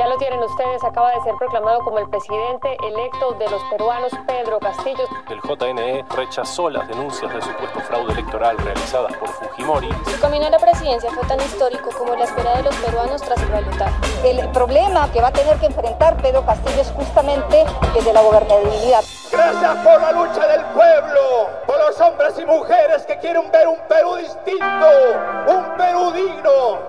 Ya lo tienen ustedes, acaba de ser proclamado como el presidente electo de los peruanos Pedro Castillo. El JNE rechazó las denuncias de supuesto fraude electoral realizadas por Fujimori. Su camino a la presidencia fue tan histórico como la espera de los peruanos tras el balotaje. El problema que va a tener que enfrentar Pedro Castillo es justamente desde la gobernabilidad. Gracias por la lucha del pueblo, por los hombres y mujeres que quieren ver un Perú distinto, un Perú digno.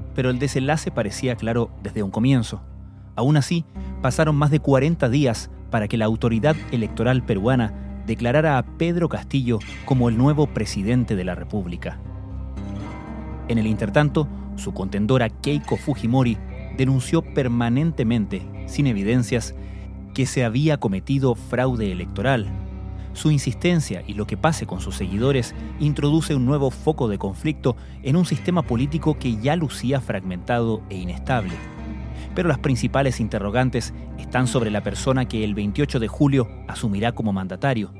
pero el desenlace parecía claro desde un comienzo. Aún así, pasaron más de 40 días para que la autoridad electoral peruana declarara a Pedro Castillo como el nuevo presidente de la República. En el intertanto, su contendora Keiko Fujimori denunció permanentemente, sin evidencias, que se había cometido fraude electoral su insistencia y lo que pase con sus seguidores introduce un nuevo foco de conflicto en un sistema político que ya lucía fragmentado e inestable. Pero las principales interrogantes están sobre la persona que el 28 de julio asumirá como mandatario.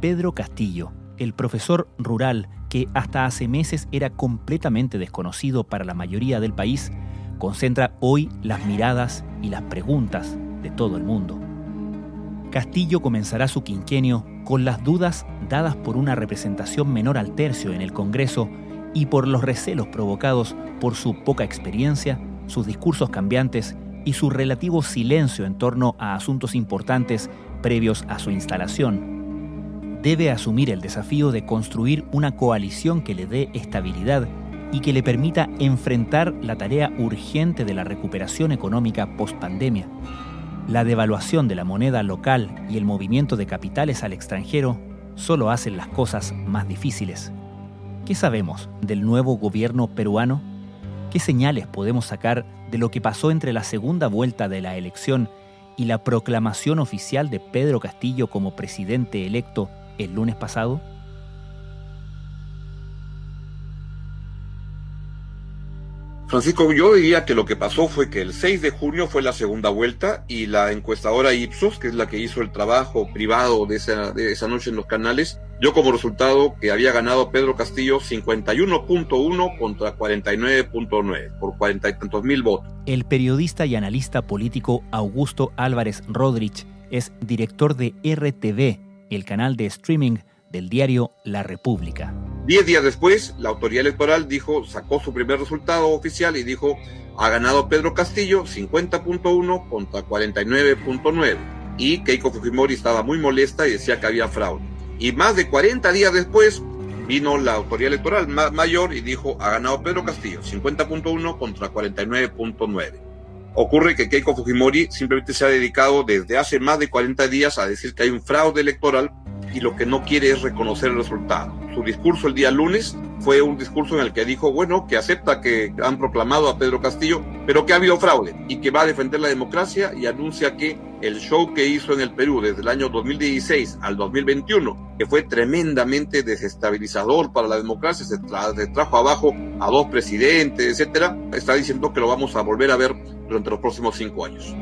Pedro Castillo, el profesor rural que hasta hace meses era completamente desconocido para la mayoría del país, concentra hoy las miradas y las preguntas de todo el mundo. Castillo comenzará su quinquenio con las dudas dadas por una representación menor al tercio en el Congreso y por los recelos provocados por su poca experiencia, sus discursos cambiantes y su relativo silencio en torno a asuntos importantes previos a su instalación. Debe asumir el desafío de construir una coalición que le dé estabilidad y que le permita enfrentar la tarea urgente de la recuperación económica post-pandemia. La devaluación de la moneda local y el movimiento de capitales al extranjero solo hacen las cosas más difíciles. ¿Qué sabemos del nuevo gobierno peruano? ¿Qué señales podemos sacar de lo que pasó entre la segunda vuelta de la elección y la proclamación oficial de Pedro Castillo como presidente electo el lunes pasado? Francisco, yo diría que lo que pasó fue que el 6 de junio fue la segunda vuelta y la encuestadora Ipsos, que es la que hizo el trabajo privado de esa, noche en los canales, dio como resultado que había ganado Pedro Castillo 51.1 contra 49.9, por cuarenta y tantos mil votos. El periodista y analista político Augusto Álvarez Rodríguez es director de RTV, el canal de streaming del diario La República. Diez días después, la autoridad electoral dijo, sacó su primer resultado oficial y dijo, ha ganado Pedro Castillo 50.1 contra 49.9. Y Keiko Fujimori estaba muy molesta y decía que había fraude. Y más de 40 días después, vino la autoridad electoral mayor y dijo, ha ganado Pedro Castillo 50.1 contra 49.9. Ocurre que Keiko Fujimori simplemente se ha dedicado desde hace más de 40 días a decir que hay un fraude electoral y lo que no quiere es reconocer el resultado. Su discurso el día lunes fue un discurso en el que dijo, bueno, que acepta que han proclamado a Pedro Castillo, pero que ha habido fraude y que va a defender la democracia y anuncia que el show que hizo en el Perú desde el año 2016 al 2021, que fue tremendamente desestabilizador para la democracia, se, se trajo abajo a dos presidentes, etcétera, está diciendo que lo vamos a volver a ver durante los próximos cinco años.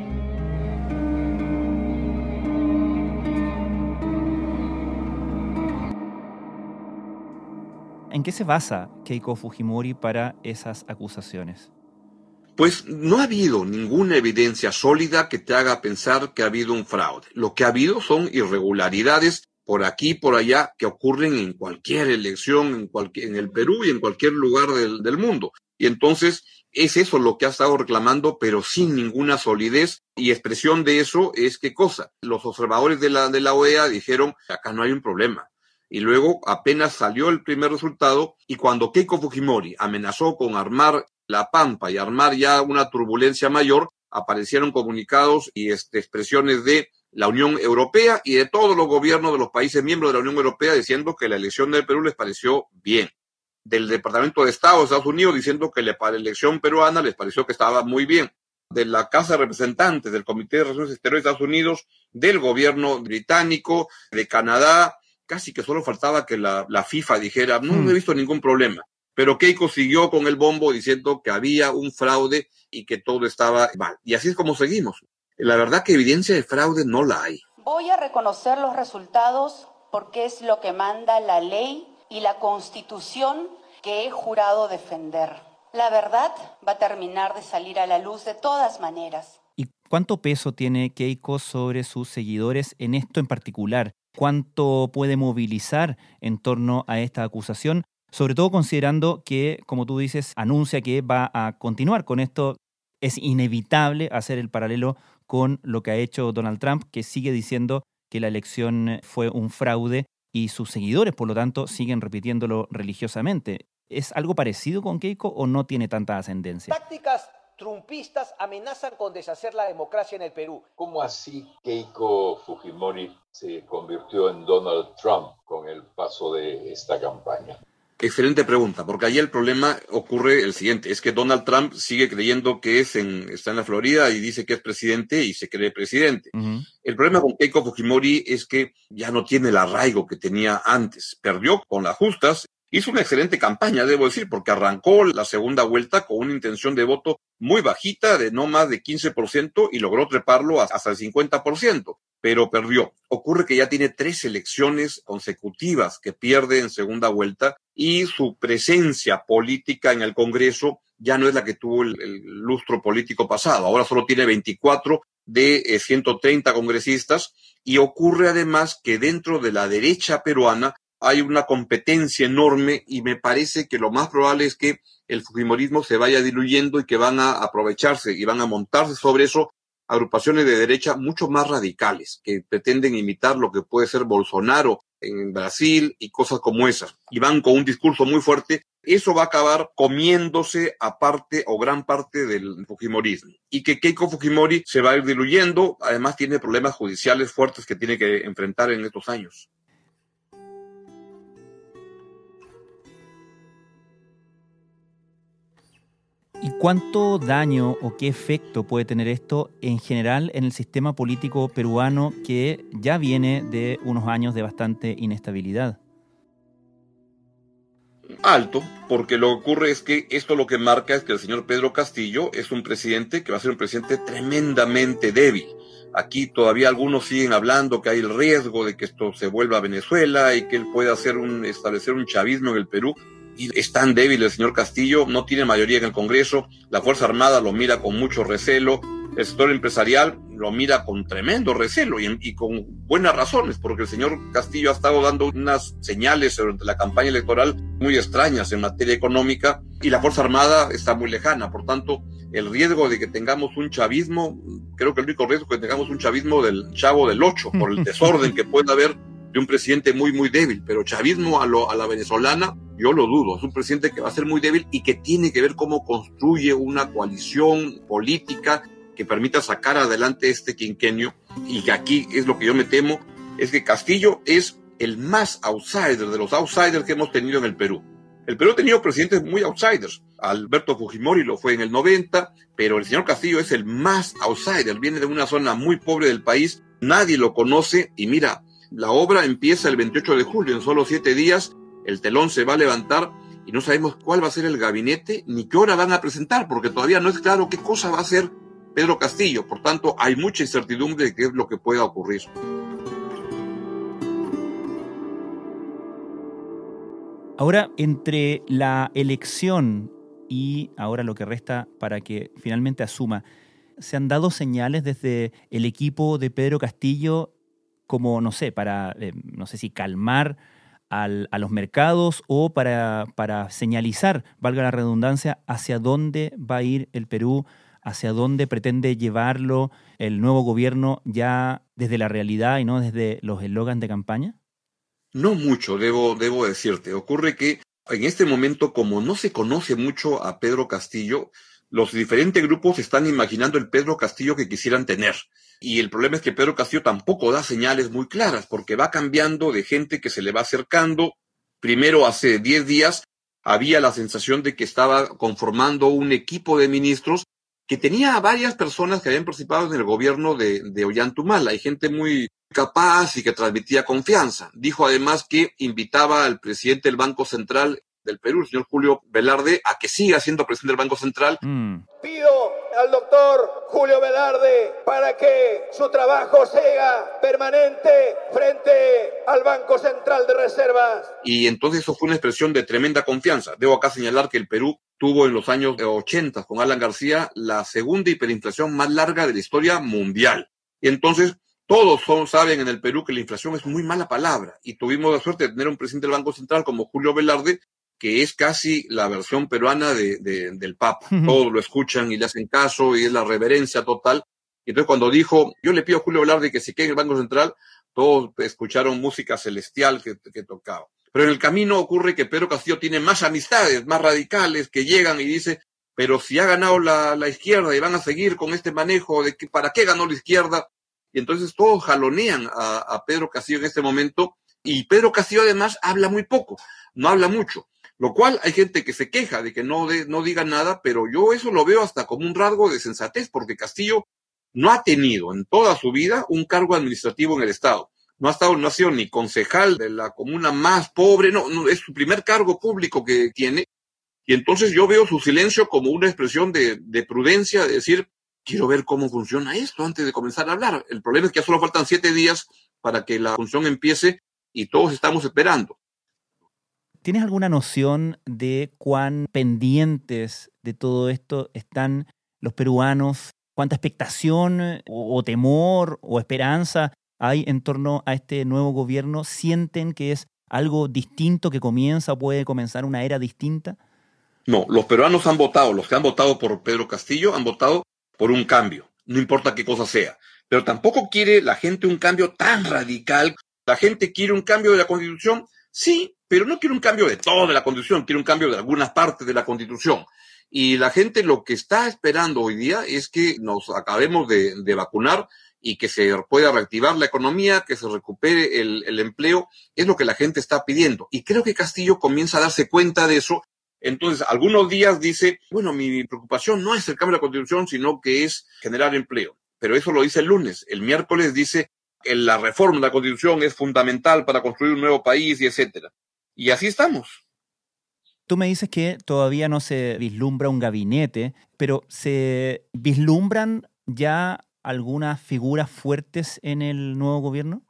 ¿En qué se basa Keiko Fujimori para esas acusaciones? Pues no ha habido ninguna evidencia sólida que te haga pensar que ha habido un fraude. Lo que ha habido son irregularidades por aquí y por allá que ocurren en cualquier elección, en, cualquier, en el Perú y en cualquier lugar del, mundo. Y entonces es eso lo que ha estado reclamando, pero sin ninguna solidez. Y expresión de eso es qué cosa. Los observadores de la, de la OEA dijeron, acá no hay un problema y luego apenas salió el primer resultado y cuando Keiko Fujimori amenazó con armar la pampa y armar ya una turbulencia mayor, aparecieron comunicados y este, expresiones de la Unión Europea y de todos los gobiernos de los países miembros de la Unión Europea diciendo que la elección del Perú les pareció bien. Del Departamento de Estado de Estados Unidos diciendo que la elección peruana les pareció que estaba muy bien. de la Casa de Representantes, del Comité de Relaciones Exteriores de Estados Unidos, del gobierno británico, de Canadá, casi que solo faltaba que la, la FIFA dijera, no, no he visto ningún problema. Pero Keiko siguió con el bombo diciendo que había un fraude y que todo estaba mal. Y así es como seguimos. La verdad que evidencia de fraude no la hay. Voy a reconocer los resultados porque es lo que manda la ley y la constitución que he jurado defender. La verdad va a terminar de salir a la luz de todas maneras. ¿Y cuánto peso tiene Keiko sobre sus seguidores en esto en particular? ¿Cuánto puede movilizar en torno a esta acusación? Sobre todo considerando que, como tú dices, anuncia que va a continuar con esto. Es inevitable hacer el paralelo con lo que ha hecho Donald Trump, que sigue diciendo que la elección fue un fraude y sus seguidores, por lo tanto, siguen repitiéndolo religiosamente. ¿Es algo parecido con Keiko o no tiene tanta ascendencia? Tácticas trumpistas amenazan con deshacer la democracia en el Perú. ¿Cómo así Keiko Fujimori se convirtió en Donald Trump con el paso de esta campaña? Excelente pregunta, porque ahí el problema ocurre el siguiente, es que Donald Trump sigue creyendo que es en, está en la Florida y dice que es presidente y se cree presidente. El problema con Keiko Fujimori es que ya no tiene el arraigo que tenía antes. Perdió con las justas, hizo una excelente campaña, debo decir, porque arrancó la segunda vuelta con una intención de voto muy bajita, de no más de 15%, y logró treparlo hasta el 50% pero perdió. Ocurre que ya tiene tres elecciones consecutivas que pierde en segunda vuelta y su presencia política en el Congreso ya no es la que tuvo el, lustro político pasado. Ahora solo tiene 24 de 130 eh, congresistas y ocurre además que dentro de la derecha peruana hay una competencia enorme y me parece que lo más probable es que el fujimorismo se vaya diluyendo y que van a aprovecharse y van a montarse sobre eso agrupaciones de derecha mucho más radicales que pretenden imitar lo que puede ser Bolsonaro en Brasil y cosas como esas. Y van con un discurso muy fuerte. Eso va a acabar comiéndose a parte o gran parte del Fujimorismo. Y que Keiko Fujimori se va a ir diluyendo. Además tiene problemas judiciales fuertes que tiene que enfrentar en estos años. Cuánto daño o qué efecto puede tener esto en general en el sistema político peruano que ya viene de unos años de bastante inestabilidad? Alto, porque lo que ocurre es que esto lo que marca es que el señor Pedro Castillo es un presidente que va a ser un presidente tremendamente débil. Aquí todavía algunos siguen hablando que hay el riesgo de que esto se vuelva a Venezuela y que él pueda hacer un, establecer un chavismo en el Perú y es tan débil el señor Castillo, no tiene mayoría en el Congreso, la Fuerza Armada lo mira con mucho recelo, el sector empresarial lo mira con tremendo recelo y, con buenas razones, porque el señor Castillo ha estado dando unas señales durante la campaña electoral muy extrañas en materia económica y la Fuerza Armada está muy lejana. Por tanto, el riesgo de que tengamos un chavismo, creo que el único riesgo es que tengamos un chavismo del chavo del ocho, por el desorden que puede haber de un presidente muy, muy débil, pero chavismo a, lo, a la venezolana, yo lo dudo. Es un presidente que va a ser muy débil y que tiene que ver cómo construye una coalición política que permita sacar adelante este quinquenio. Y aquí es lo que yo me temo, es que Castillo es el más outsider de los outsiders que hemos tenido en el Perú. El Perú ha tenido presidentes muy outsiders. Alberto Fujimori lo fue en el 90, pero el señor Castillo es el más outsider. Viene de una zona muy pobre del país, nadie lo conoce y mira, la obra empieza el 28 de julio, en solo siete días el telón se va a levantar y no sabemos cuál va a ser el gabinete ni qué hora van a presentar, porque todavía no es claro qué cosa va a hacer Pedro Castillo. Por tanto, hay mucha incertidumbre de qué es lo que pueda ocurrir. Ahora, entre la elección y ahora lo que resta para que finalmente asuma, ¿se han dado señales desde el equipo de Pedro Castillo como, no sé, para, eh, no sé si calmar al, a los mercados o para, para señalizar, valga la redundancia, hacia dónde va a ir el Perú, hacia dónde pretende llevarlo el nuevo gobierno ya desde la realidad y no desde los eslogans de campaña? No mucho, debo, debo decirte. Ocurre que en este momento, como no se conoce mucho a Pedro Castillo, los diferentes grupos están imaginando el Pedro Castillo que quisieran tener. Y el problema es que Pedro Castillo tampoco da señales muy claras, porque va cambiando de gente que se le va acercando. Primero, hace 10 días, había la sensación de que estaba conformando un equipo de ministros que tenía a varias personas que habían participado en el gobierno de, de Ollantumal. Hay gente muy capaz y que transmitía confianza. Dijo además que invitaba al presidente del Banco Central del Perú, el señor Julio Velarde, a que siga siendo presidente del Banco Central. Mm. Pido al doctor Julio Velarde para que su trabajo sea permanente frente al Banco Central de Reservas. Y entonces eso fue una expresión de tremenda confianza. Debo acá señalar que el Perú tuvo en los años 80 con Alan García la segunda hiperinflación más larga de la historia mundial. Y entonces todos son, saben en el Perú que la inflación es muy mala palabra y tuvimos la suerte de tener un presidente del Banco Central como Julio Velarde que es casi la versión peruana de, del Papa. Todos lo escuchan y le hacen caso y es la reverencia total. Y entonces cuando dijo, yo le pido a Julio Velarde que se quede en el Banco Central, todos escucharon música celestial que, que tocaba. Pero en el camino ocurre que Pedro Castillo tiene más amistades, más radicales, que llegan y dice, pero si ha ganado la, la izquierda y van a seguir con este manejo de que para qué ganó la izquierda. Y entonces todos jalonean a, a Pedro Castillo en este momento. Y Pedro Castillo además habla muy poco, no habla mucho. Lo cual hay gente que se queja de que no, de, no diga nada, pero yo eso lo veo hasta como un rasgo de sensatez, porque Castillo no ha tenido en toda su vida un cargo administrativo en el Estado. No ha, estado, no ha sido ni concejal de la comuna más pobre, no, no, es su primer cargo público que tiene. Y entonces yo veo su silencio como una expresión de, de prudencia, de decir, quiero ver cómo funciona esto antes de comenzar a hablar. El problema es que ya solo faltan siete días para que la función empiece y todos estamos esperando. ¿Tienes alguna noción de cuán pendientes de todo esto están los peruanos? ¿Cuánta expectación o, o, temor o esperanza hay en torno a este nuevo gobierno? ¿Sienten que es algo distinto que comienza o puede comenzar una era distinta? No, los peruanos han votado, los que han votado por Pedro Castillo han votado por un cambio, no importa qué cosa sea. Pero tampoco quiere la gente un cambio tan radical. La gente quiere un cambio de la constitución, sí, pero no quiere un cambio de toda la Constitución, quiere un cambio de algunas partes de la Constitución. Y la gente lo que está esperando hoy día es que nos acabemos de, vacunar y que se pueda reactivar la economía, que se recupere el, el, empleo, es lo que la gente está pidiendo. Y creo que Castillo comienza a darse cuenta de eso. Entonces, algunos días dice, bueno, mi preocupación no es el cambio de la Constitución, sino que es generar empleo. Pero eso lo dice el lunes. El miércoles dice la reforma de la Constitución es fundamental para construir un nuevo país y etcétera. Y así estamos. Tú me dices que todavía no se vislumbra un gabinete, pero ¿se vislumbran ya algunas figuras fuertes en el nuevo gobierno?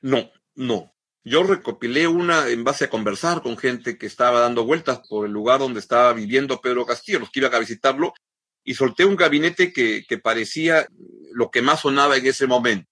No, no. Yo recopilé una en base a conversar con gente que estaba dando vueltas por el lugar donde estaba viviendo Pedro Castillo, los que iban a visitarlo, y solté un gabinete que, que parecía lo que más sonaba en ese momento.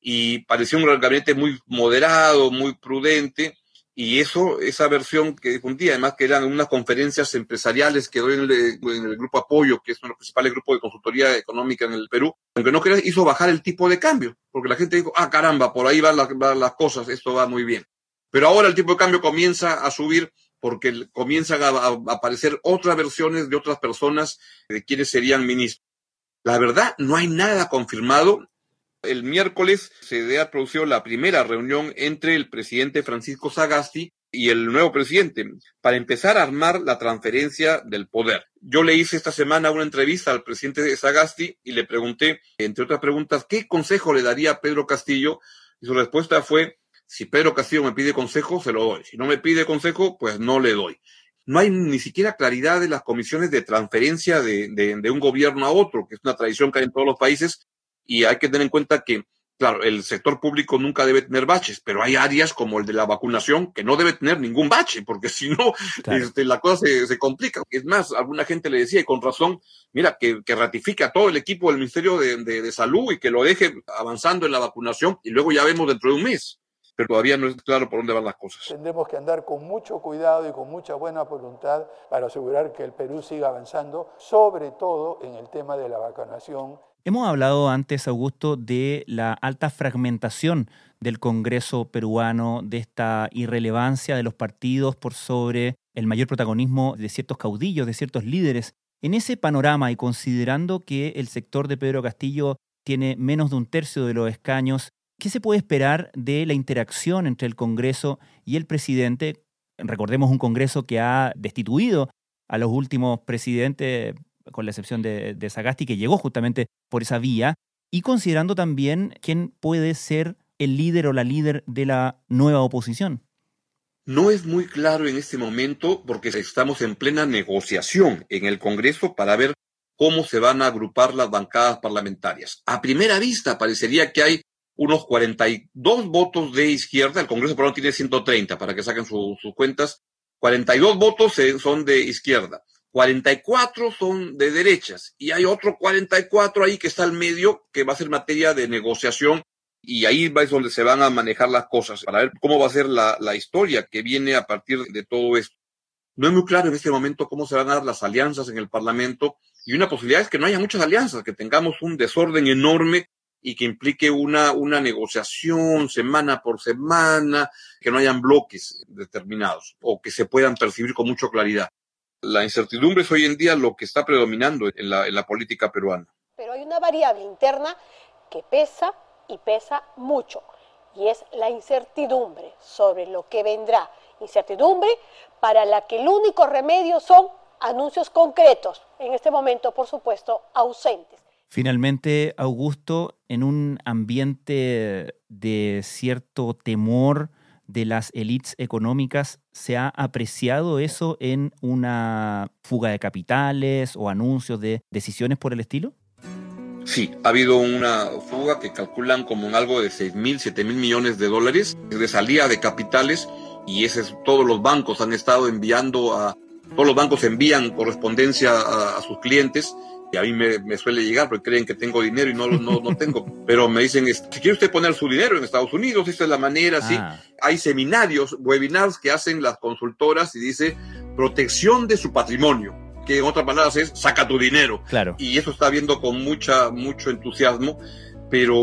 Y parecía un gabinete muy moderado, muy prudente, y eso, esa versión que difundía, además que eran unas conferencias empresariales que doy en el, Grupo Apoyo, que es uno de los principales grupos de consultoría económica en el Perú, aunque no quería, hizo bajar el tipo de cambio, porque la gente dijo, ah, caramba, por ahí van las, van las cosas, esto va muy bien. Pero ahora el tipo de cambio comienza a subir porque comienzan a, aparecer otras versiones de otras personas de quienes serían ministros. La verdad, no hay nada confirmado el miércoles se ha producido la primera reunión entre el presidente Francisco Sagasti y el nuevo presidente para empezar a armar la transferencia del poder. Yo le hice esta semana una entrevista al presidente de Sagasti y le pregunté, entre otras preguntas, ¿qué consejo le daría a Pedro Castillo? Y su respuesta fue, si Pedro Castillo me pide consejo, se lo doy. Si no me pide consejo, pues no le doy. No hay ni siquiera claridad de las comisiones de transferencia de un gobierno a otro, que es una tradición que hay en todos los países, y hay que tener en cuenta que, claro, el sector público nunca debe tener baches, pero hay áreas como el de la vacunación que no debe tener ningún bache, porque si no, claro. este, la cosa se, se, complica. Es más, alguna gente le decía, y con razón, mira, que, que ratifique a todo el equipo del Ministerio de, de, de Salud y que lo deje avanzando en la vacunación y luego ya vemos dentro de un mes pero todavía no es claro por dónde van las cosas. Tendremos que andar con mucho cuidado y con mucha buena voluntad para asegurar que el Perú siga avanzando, sobre todo en el tema de la vacunación Hemos hablado antes, Augusto, de la alta fragmentación del Congreso peruano, de esta irrelevancia de los partidos por sobre el mayor protagonismo de ciertos caudillos, de ciertos líderes. En ese panorama y considerando que el sector de Pedro Castillo tiene menos de un tercio de los escaños, ¿qué se puede esperar de la interacción entre el Congreso y el presidente? Recordemos un Congreso que ha destituido a los últimos presidentes con la excepción de, de Sagasti, que llegó justamente por esa vía, y considerando también quién puede ser el líder o la líder de la nueva oposición. No es muy claro en este momento porque estamos en plena negociación en el Congreso para ver cómo se van a agrupar las bancadas parlamentarias. A primera vista parecería que hay unos 42 votos de izquierda, el Congreso peruano tiene 130 para que saquen sus cuentas, 42 votos son de izquierda, 44 son de derechas. Y hay otro 44 ahí que está al medio que va a ser materia de negociación. Y ahí es donde se van a manejar las cosas para ver cómo va a ser la, la historia que viene a partir de todo esto. No es muy claro en este momento cómo se van a dar las alianzas en el Parlamento. Y una posibilidad es que no haya muchas alianzas, que tengamos un desorden enorme y que implique una, una negociación semana por semana, que no hayan bloques determinados o que se puedan percibir con mucha claridad. La incertidumbre es hoy en día lo que está predominando en la, en la política peruana. Pero hay una variable interna que pesa y pesa mucho, y es la incertidumbre sobre lo que vendrá. Incertidumbre para la que el único remedio son anuncios concretos, en este momento, por supuesto, ausentes. Finalmente, Augusto, en un ambiente de cierto temor de las élites económicas, ¿se ha apreciado eso en una fuga de capitales o anuncios de decisiones por el estilo? Sí, ha habido una fuga que calculan como en algo de 6 mil, 7 mil millones de dólares de salida de capitales y ese es, todos los bancos han estado enviando a, todos los bancos envían correspondencia a, sus clientes y a mí me, suele llegar porque creen que tengo dinero y no, no, no tengo. Pero me dicen, si quiere usted poner su dinero en Estados Unidos, esta es la manera, sí. Ah. Hay seminarios, webinars que hacen las consultoras y dice protección de su patrimonio que en otras palabras es saca tu dinero. Claro. Y eso está viendo con mucha, mucho entusiasmo, pero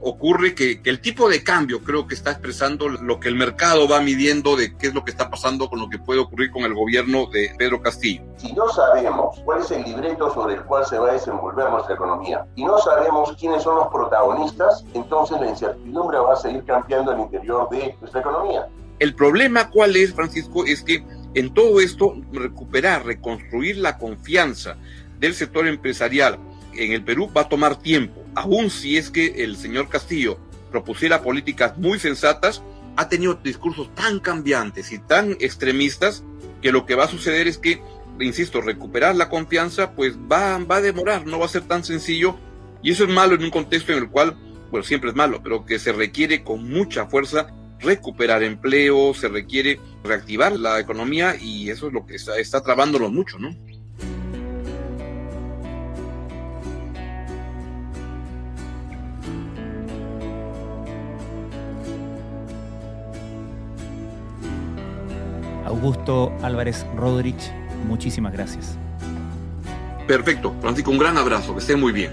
ocurre que, que, el tipo de cambio creo que está expresando lo que el mercado va midiendo de qué es lo que está pasando con lo que puede ocurrir con el gobierno de Pedro Castillo. Si no sabemos cuál es el libreto sobre el cual se va a desenvolver nuestra economía y no sabemos quiénes son los protagonistas, entonces la incertidumbre va a seguir cambiando el interior de nuestra economía. El problema cuál es, Francisco, es que en todo esto, recuperar, reconstruir la confianza del sector empresarial en el Perú va a tomar tiempo, aun si es que el señor Castillo propusiera políticas muy sensatas, ha tenido discursos tan cambiantes y tan extremistas que lo que va a suceder es que, insisto, recuperar la confianza pues va, va a demorar, no va a ser tan sencillo y eso es malo en un contexto en el cual, bueno, siempre es malo, pero que se requiere con mucha fuerza recuperar empleo, se requiere reactivar la economía y eso es lo que está, está trabándolo mucho, ¿no? Augusto Álvarez Rodríguez, muchísimas gracias. Perfecto, Francisco, un gran abrazo, que esté muy bien.